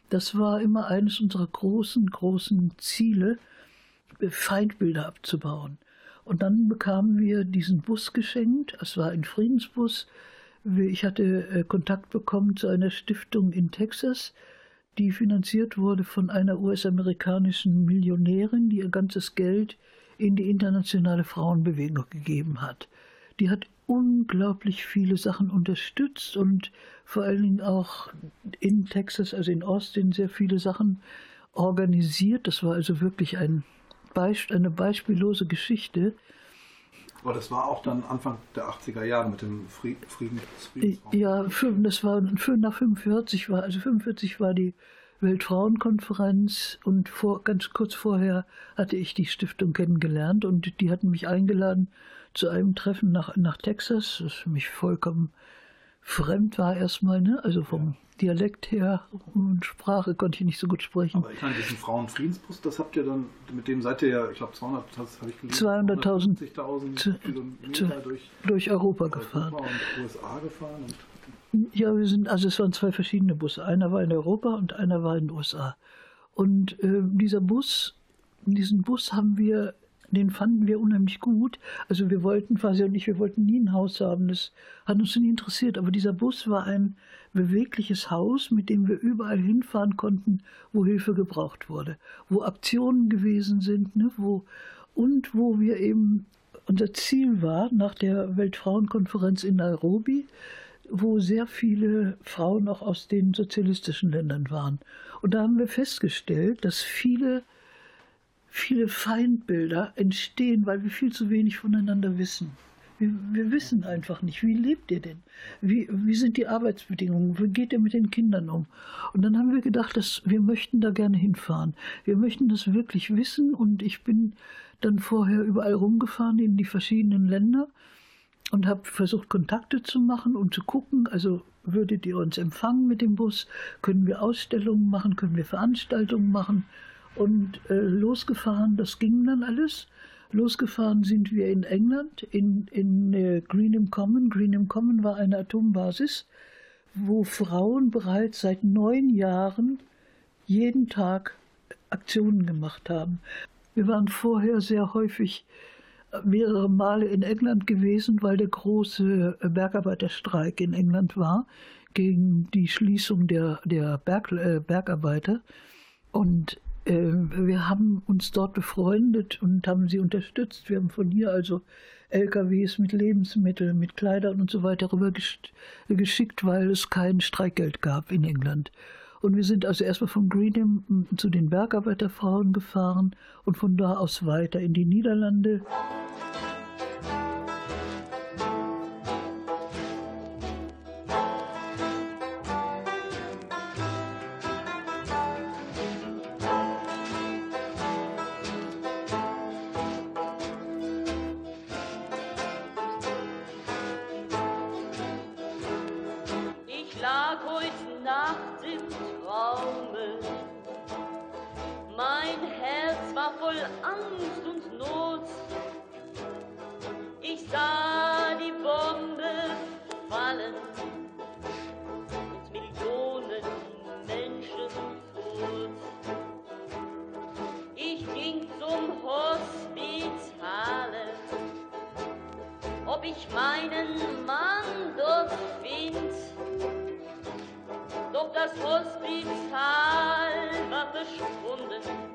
Das war immer eines unserer großen, großen Ziele, Feindbilder abzubauen. Und dann bekamen wir diesen Bus geschenkt. Es war ein Friedensbus. Ich hatte äh, Kontakt bekommen zu einer Stiftung in Texas, die finanziert wurde von einer US-amerikanischen Millionärin, die ihr ganzes Geld in die internationale Frauenbewegung gegeben hat. Die hat unglaublich viele Sachen unterstützt und vor allen Dingen auch in Texas, also in Austin, sehr viele Sachen organisiert. Das war also wirklich ein eine beispiellose Geschichte.
Aber das war auch dann Anfang der 80er Jahre mit dem Frieden.
Friedensraum. Ja, das war nach 45 war, also 45 war die Weltfrauenkonferenz und vor, ganz kurz vorher hatte ich die Stiftung kennengelernt und die hatten mich eingeladen zu einem Treffen nach, nach Texas, das mich vollkommen fremd war erstmal, ne? also vom. Dialekt her und Sprache konnte ich nicht so gut sprechen.
Aber ich meine, diesen Frauenfriedensbus, das habt ihr dann, mit dem seid ihr ja, ich glaube 200, das habe ich gelesen,
200.000 Kilometer durch, durch Europa gefahren.
Europa und USA gefahren. Und
ja, wir sind, also es waren zwei verschiedene Busse. Einer war in Europa und einer war in den USA. Und äh, dieser Bus, diesen Bus haben wir, den fanden wir unheimlich gut. Also wir wollten quasi und ich, wir wollten nie ein Haus haben. Das hat uns nie interessiert. Aber dieser Bus war ein bewegliches Haus, mit dem wir überall hinfahren konnten, wo Hilfe gebraucht wurde, wo Aktionen gewesen sind, ne, wo und wo wir eben unser Ziel war nach der Weltfrauenkonferenz in Nairobi, wo sehr viele Frauen auch aus den sozialistischen Ländern waren. Und da haben wir festgestellt, dass viele, viele Feindbilder entstehen, weil wir viel zu wenig voneinander wissen. Wir, wir, wissen einfach nicht, wie lebt ihr denn? Wie, wie sind die Arbeitsbedingungen? Wie geht ihr mit den Kindern um? Und dann haben wir gedacht, dass wir möchten da gerne hinfahren. Wir möchten das wirklich wissen und ich bin dann vorher überall rumgefahren in die verschiedenen Länder und habe versucht, Kontakte zu machen und zu gucken, also würdet ihr uns empfangen mit dem Bus, können wir Ausstellungen machen, können wir Veranstaltungen machen und äh, losgefahren, das ging dann alles. Losgefahren sind wir in England, in, in äh, Greenham Common. Greenham Common war eine Atombasis, wo Frauen bereits seit neun Jahren jeden Tag Aktionen gemacht haben. Wir waren vorher sehr häufig mehrere Male in England gewesen, weil der große Bergarbeiterstreik in England war gegen die Schließung der, der Berg, äh, Bergarbeiter. Und äh, wir haben uns dort befreundet und haben sie unterstützt. Wir haben von hier also LKWs mit Lebensmitteln, mit Kleidern und so weiter rüber geschickt, weil es kein Streikgeld gab in England. Und wir sind also erstmal von Greenham zu den Bergarbeiterfrauen gefahren und von da aus weiter in die Niederlande.
voll Angst und Not. Ich sah die Bombe fallen und Millionen Menschen tot. Ich ging zum Hospitale, ob ich meinen Mann dort find. Doch das Hospital war verschwunden.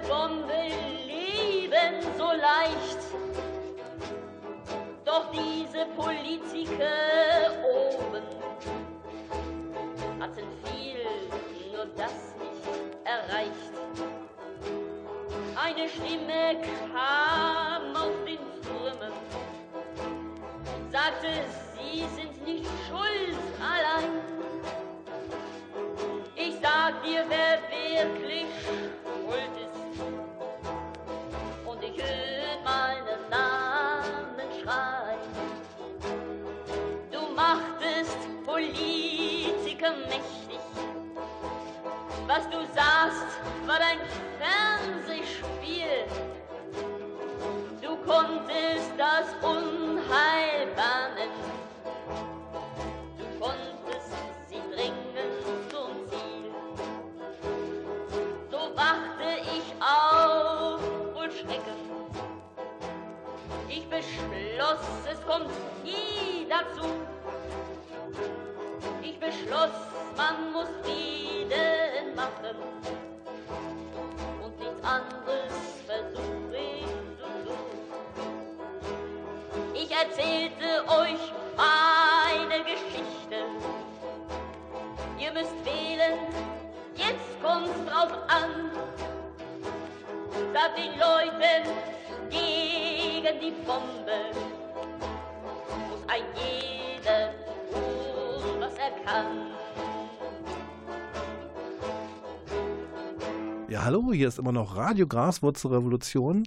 Bombe leben so leicht. Doch diese Politiker oben hatten viel, nur das nicht erreicht. Eine Stimme kam aus den Trümmern, sagte, sie sind nicht schuld allein. Ich sag dir, wer wirklich schuld ist. Mächtig. Was du sahst, war dein Fernsehspiel. Du konntest das Unheil bannen. Du konntest sie bringen zum Ziel. So wachte ich auf und schrecke. Ich beschloss, es kommt nie dazu. Ich beschloss, man muss Frieden machen und nichts anderes versuche ich zu tun. Ich erzählte euch meine Geschichte. Ihr müsst wählen, jetzt kommt's drauf an. Sagt den Leuten gegen die Bombe, muss ein jeder
Ja, hallo, hier ist immer noch Radio Graswurzelrevolution.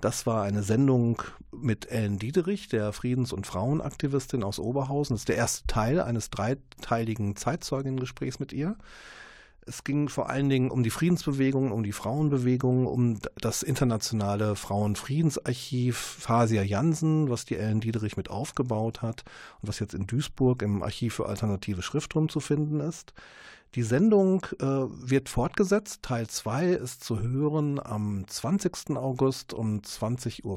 Das war eine Sendung mit Ellen Diederich, der Friedens- und Frauenaktivistin aus Oberhausen. Das ist der erste Teil eines dreiteiligen Zeitzeuginnengesprächs mit ihr. Es ging vor allen Dingen um die Friedensbewegung, um die Frauenbewegung, um das internationale Frauenfriedensarchiv Fasia Jansen, was die Ellen Diederich mit aufgebaut hat und was jetzt in Duisburg im Archiv für alternative Schrifttum zu finden ist. Die Sendung äh, wird fortgesetzt. Teil 2 ist zu hören am 20. August um 20.05 Uhr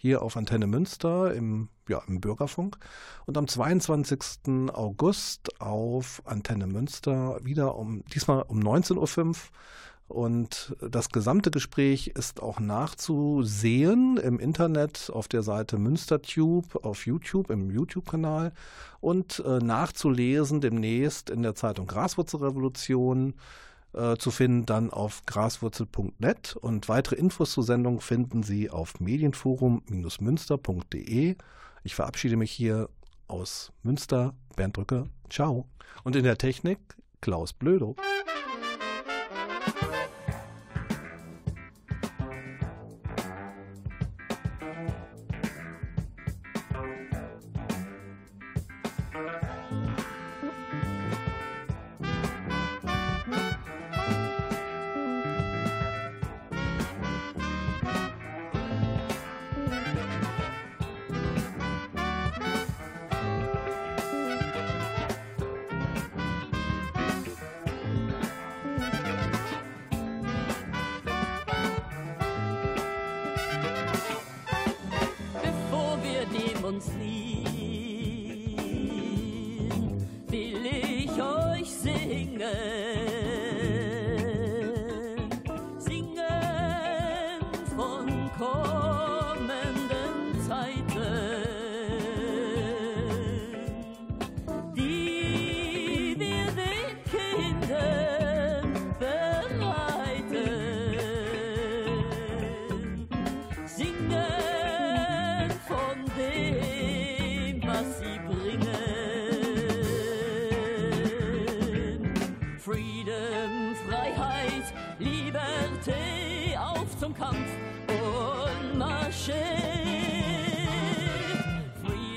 hier auf Antenne Münster im, ja, im Bürgerfunk. Und am 22. August auf Antenne Münster wieder um, diesmal um 19.05 Uhr. Und das gesamte Gespräch ist auch nachzusehen im Internet auf der Seite MünsterTube auf YouTube, im YouTube-Kanal und äh, nachzulesen demnächst in der Zeitung Graswurzelrevolution äh, zu finden, dann auf graswurzel.net. Und weitere Infos zur Sendung finden Sie auf medienforum-münster.de. Ich verabschiede mich hier aus Münster, Bernd Drücke. Ciao. Und in der Technik Klaus Blödo.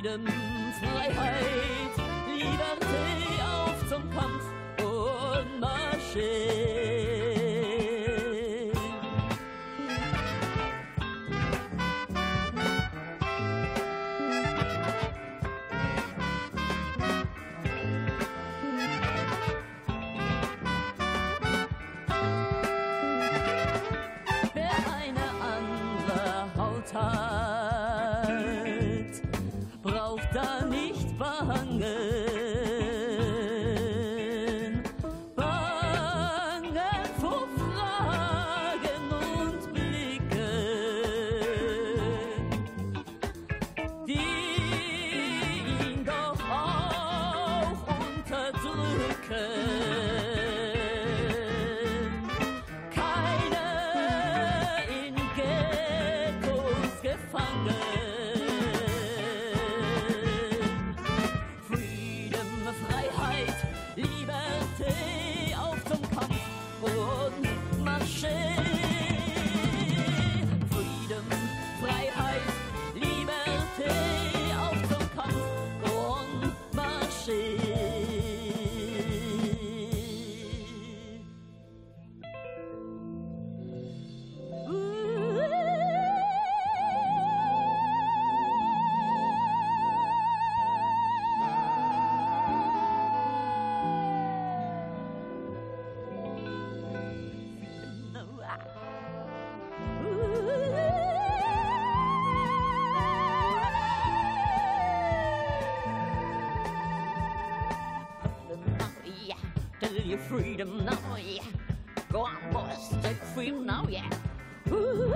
Freedom, freedom
now, yeah. Go on, boys, take freedom now, yeah. Ooh.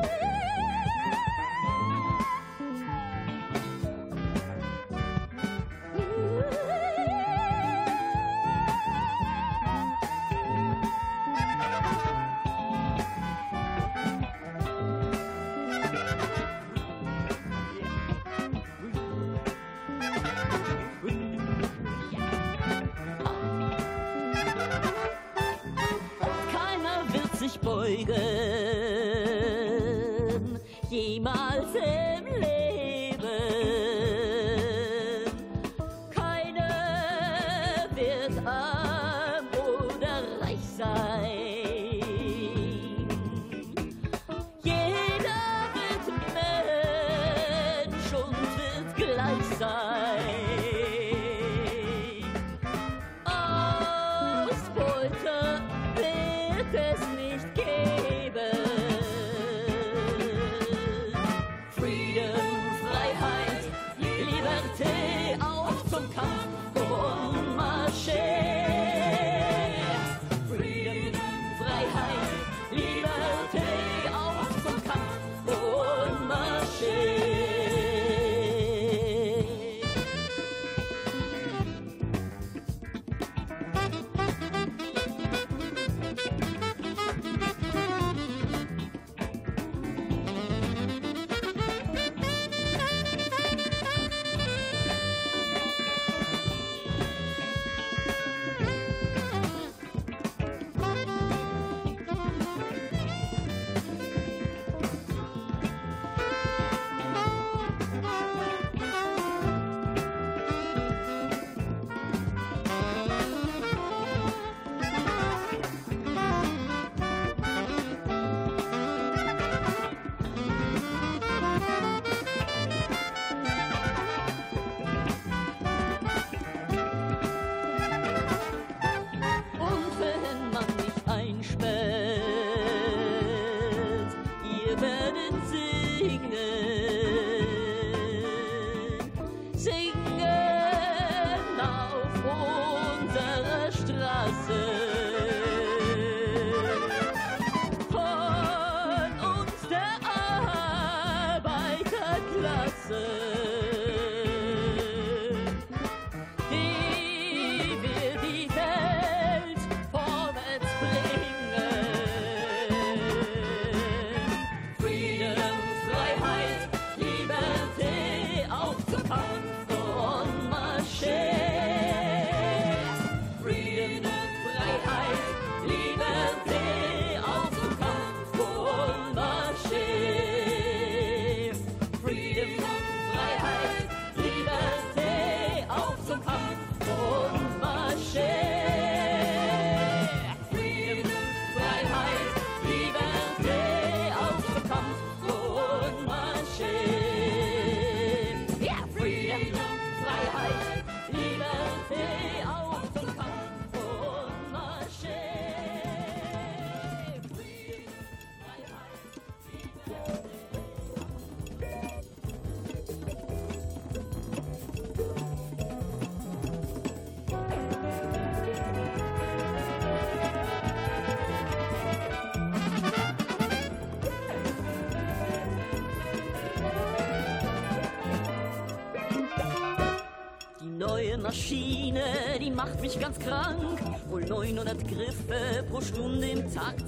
Maschine, die macht mich ganz krank. Wohl 900 Griffe pro Stunde im Takt.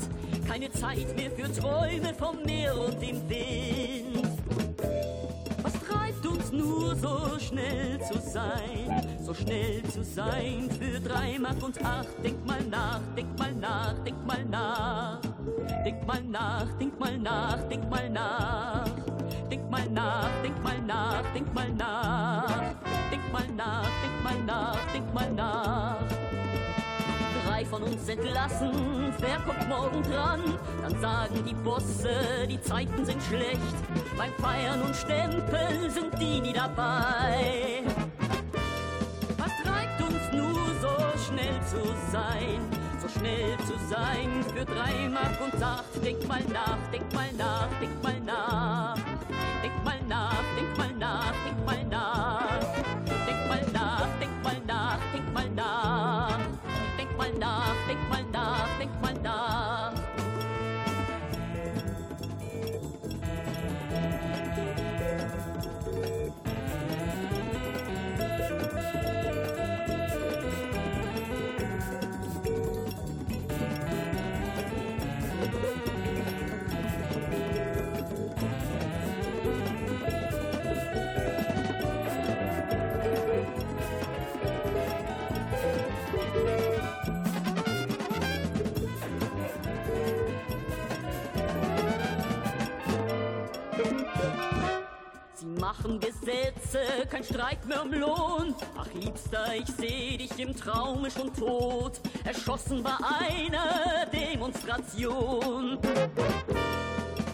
Keine Zeit mehr für Träume vom Meer und dem Wind. Was treibt uns nur so schnell zu sein? So schnell zu sein für drei Mark und acht. Denk mal nach, denk mal nach, denk mal nach. Denk mal nach, denk mal nach, denk mal nach. Denk mal nach, denk mal nach, denk mal nach. Denk mal nach. Drei von uns entlassen, wer kommt morgen dran? Dann sagen die Bosse, die Zeiten sind schlecht. Beim Feiern und Stempeln sind die nie dabei. Was treibt uns nur so schnell zu sein? So schnell zu sein für drei Mark und acht. Denk mal nach, denk mal nach, denk mal nach. Denk mal nach, denk mal nach, denk mal nach. Machen Gesetze, kein Streit mehr um Lohn. Ach, Liebster, ich seh dich im Traume schon tot, erschossen bei einer Demonstration.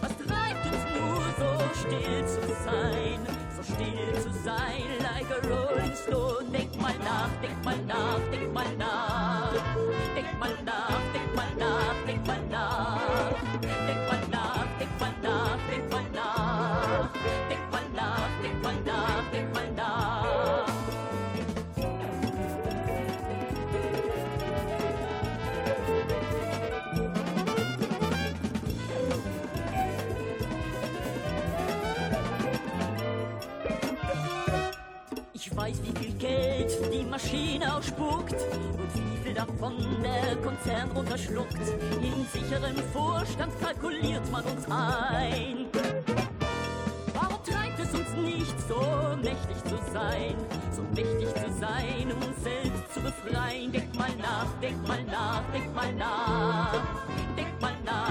Was treibt uns nur so still zu sein, so still zu sein, like a Rolling Stone? Denk mal nach, denk mal nach, denk mal nach, denk mal nach, denk mal nach, denk mal nach, die Maschine ausspuckt und wie viel davon der Konzern runterschluckt. In sicherem Vorstand kalkuliert man uns ein. Warum treibt es uns nicht, so mächtig zu sein, so mächtig zu sein, um uns selbst zu befreien? Denk mal nach, denk mal nach, denk mal nach, denk mal nach.